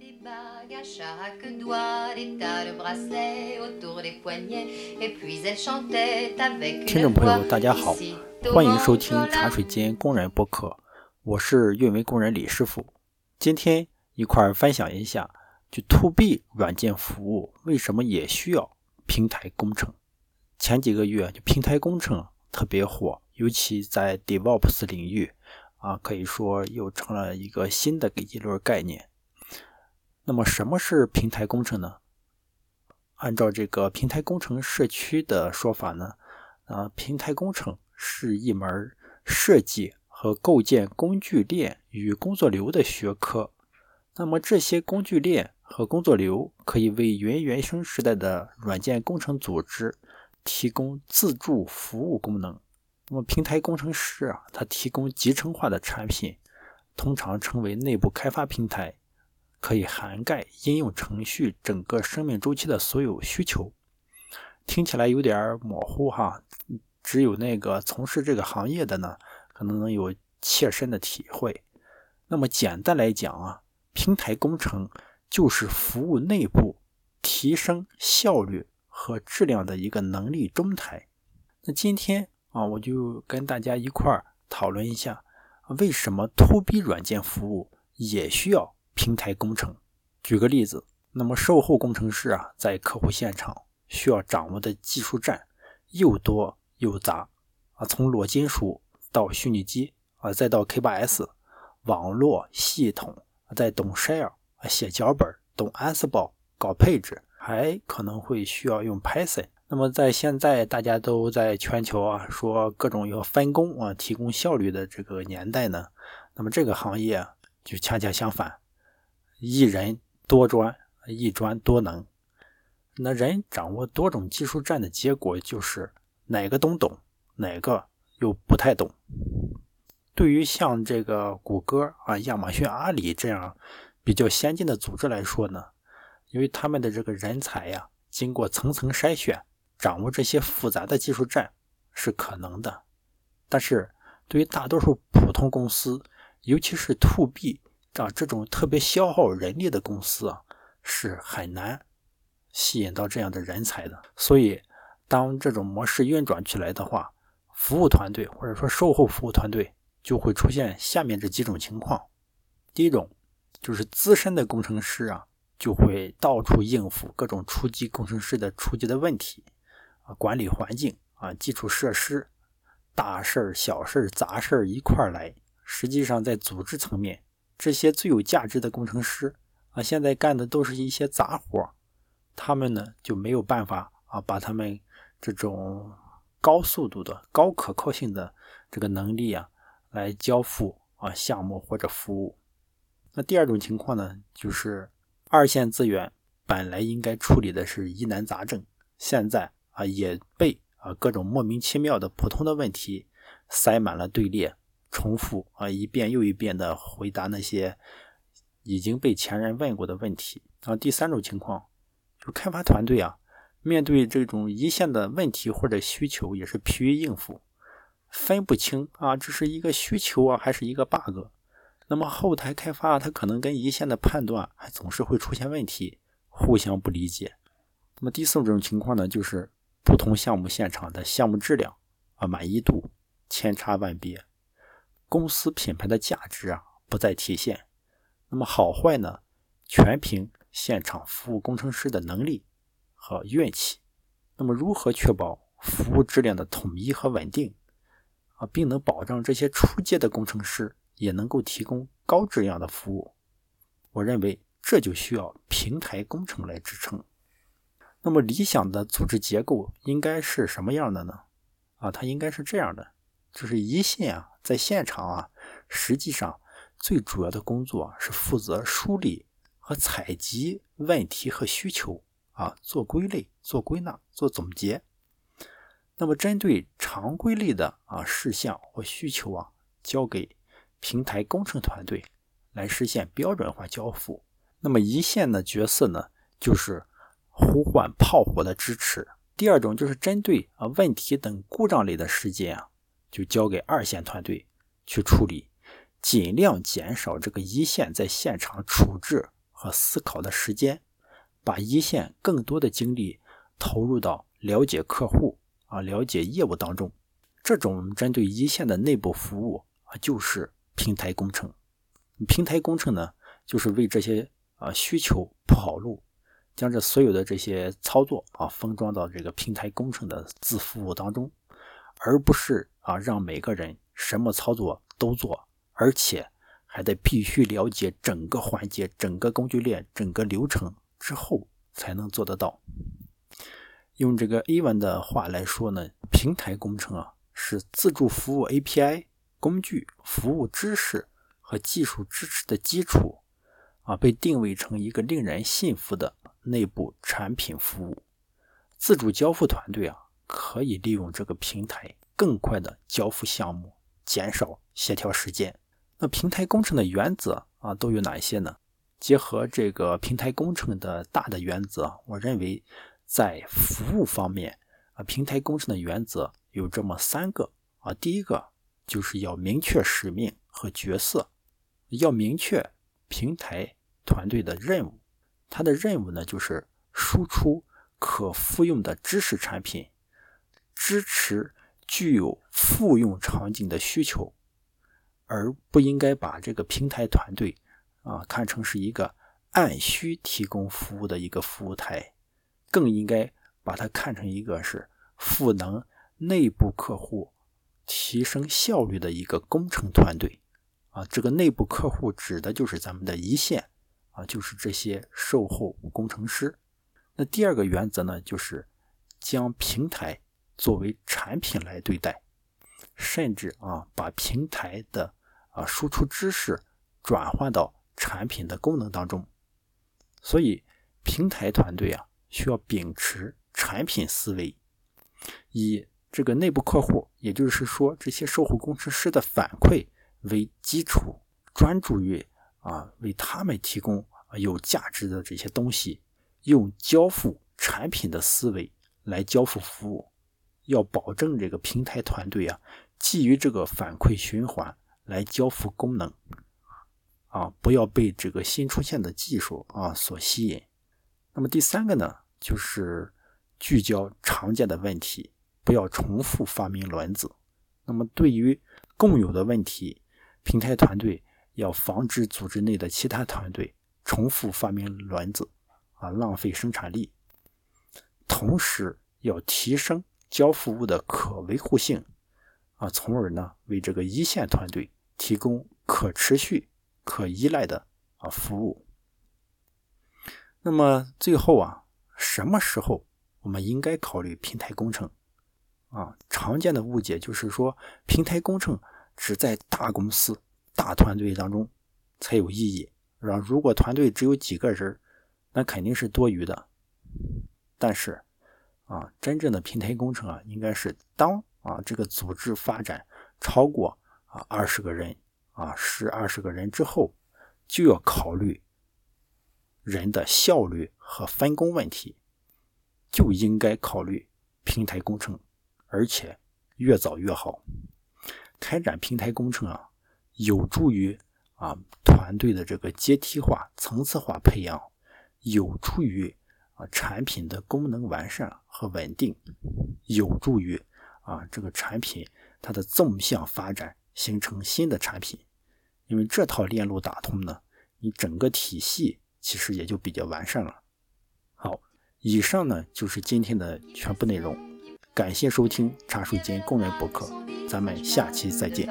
des bagues à chaque doigt, des tas de bracelets autour des poignets, et puis elle chantait avec 听众朋友，大家好，欢迎收听茶水间工人播客，我是运维工人李师傅。今天一块儿分享一下，就 To B 软件服务为什么也需要平台工程？前几个月就平台工程特别火，尤其在 DevOps 领域啊，可以说又成了一个新的一轮概念。那么什么是平台工程呢？按照这个平台工程社区的说法呢，啊，平台工程是一门设计和构建工具链与工作流的学科。那么这些工具链和工作流可以为原原生时代的软件工程组织提供自助服务功能。那么平台工程师啊，他提供集成化的产品，通常称为内部开发平台，可以涵盖应用程序整个生命周期的所有需求。听起来有点模糊哈，只有那个从事这个行业的呢，可能能有切身的体会。那么简单来讲啊，平台工程就是服务内部提升效率和质量的一个能力中台。那今天啊，我就跟大家一块儿讨论一下，为什么 To B 软件服务也需要平台工程。举个例子，那么售后工程师啊，在客户现场需要掌握的技术栈又多又杂啊，从裸金属到虚拟机啊，再到 K8S 网络系统，再懂 Shell 啊写脚本，懂 Ansible 搞配置，还可能会需要用 Python。那么在现在大家都在全球啊说各种要分工啊提供效率的这个年代呢，那么这个行业就恰恰相反，一人多专，一专多能。那人掌握多种技术栈的结果就是哪个都懂，哪个又不太懂。对于像这个谷歌啊、亚马逊、阿里这样比较先进的组织来说呢，由于他们的这个人才呀，经过层层筛选，掌握这些复杂的技术栈是可能的。但是对于大多数普通公司，尤其是 To B 啊这种特别消耗人力的公司啊，是很难吸引到这样的人才的。所以，当这种模式运转起来的话，服务团队或者说售后服务团队就会出现下面这几种情况。第一种就是资深的工程师啊，就会到处应付各种初级工程师的初级的问题啊，管理环境啊，基础设施，大事儿、小事儿、杂事儿一块儿来。实际上，在组织层面，这些最有价值的工程师啊，现在干的都是一些杂活，他们呢就没有办法啊，把他们这种高速度的、高可靠性的这个能力啊，来交付啊项目或者服务。那第二种情况呢，就是二线资源本来应该处理的是疑难杂症，现在啊也被啊各种莫名其妙的普通的问题塞满了队列。重复啊，一遍又一遍的回答那些已经被前人问过的问题。啊，第三种情况，就开发团队啊，面对这种一线的问题或者需求，也是疲于应付，分不清啊，这是一个需求啊，还是一个 bug。那么后台开发，它可能跟一线的判断还总是会出现问题，互相不理解。那么第四种情况呢，就是不同项目现场的项目质量啊，满意度千差万别。公司品牌的价值啊不再体现，那么好坏呢，全凭现场服务工程师的能力和运气。那么如何确保服务质量的统一和稳定啊，并能保障这些出阶的工程师也能够提供高质量的服务？我认为这就需要平台工程来支撑。那么理想的组织结构应该是什么样的呢？啊，它应该是这样的。就是一线啊，在现场啊，实际上最主要的工作是负责梳理和采集问题和需求啊，做归类、做归纳、做总结。那么针对常规类的啊事项或需求啊，交给平台工程团队来实现标准化交付。那么一线的角色呢，就是呼唤炮火的支持。第二种就是针对啊问题等故障类的事件啊。就交给二线团队去处理，尽量减少这个一线在现场处置和思考的时间，把一线更多的精力投入到了解客户啊、了解业务当中。这种针对一线的内部服务啊，就是平台工程。平台工程呢，就是为这些啊需求铺好路，将这所有的这些操作啊封装到这个平台工程的自服务当中，而不是啊让每个人什么操作都做，而且还得必须了解整个环节、整个工具链、整个流程之后才能做得到。用这个 Evan 的话来说呢，平台工程啊是自助服务 API 工具服务知识。和技术支持的基础啊，被定位成一个令人信服的内部产品服务。自主交付团队啊，可以利用这个平台更快的交付项目，减少协调时间。那平台工程的原则啊，都有哪一些呢？结合这个平台工程的大的原则，我认为在服务方面啊，平台工程的原则有这么三个啊。第一个就是要明确使命和角色。要明确平台团队的任务，它的任务呢就是输出可复用的知识产品，支持具有复用场景的需求，而不应该把这个平台团队啊看成是一个按需提供服务的一个服务台，更应该把它看成一个是赋能内部客户提升效率的一个工程团队。啊，这个内部客户指的就是咱们的一线啊，就是这些售后工程师。那第二个原则呢，就是将平台作为产品来对待，甚至啊，把平台的啊输出知识转换到产品的功能当中。所以，平台团队啊，需要秉持产品思维，以这个内部客户，也就是说这些售后工程师的反馈。为基础，专注于啊为他们提供有价值的这些东西，用交付产品的思维来交付服务，要保证这个平台团队啊基于这个反馈循环来交付功能，啊不要被这个新出现的技术啊所吸引。那么第三个呢，就是聚焦常见的问题，不要重复发明轮子。那么对于共有的问题，平台团队要防止组织内的其他团队重复发明轮子，啊，浪费生产力。同时要提升交付物的可维护性，啊，从而呢为这个一线团队提供可持续、可依赖的啊服务。那么最后啊，什么时候我们应该考虑平台工程？啊，常见的误解就是说平台工程。只在大公司、大团队当中才有意义，是吧？如果团队只有几个人，那肯定是多余的。但是，啊，真正的平台工程啊，应该是当啊这个组织发展超过啊二十个人啊十二十个人之后，就要考虑人的效率和分工问题，就应该考虑平台工程，而且越早越好。开展平台工程啊，有助于啊团队的这个阶梯化、层次化培养，有助于啊产品的功能完善和稳定，有助于啊这个产品它的纵向发展，形成新的产品。因为这套链路打通呢，你整个体系其实也就比较完善了。好，以上呢就是今天的全部内容，感谢收听茶水间工人博客。咱们下期再见。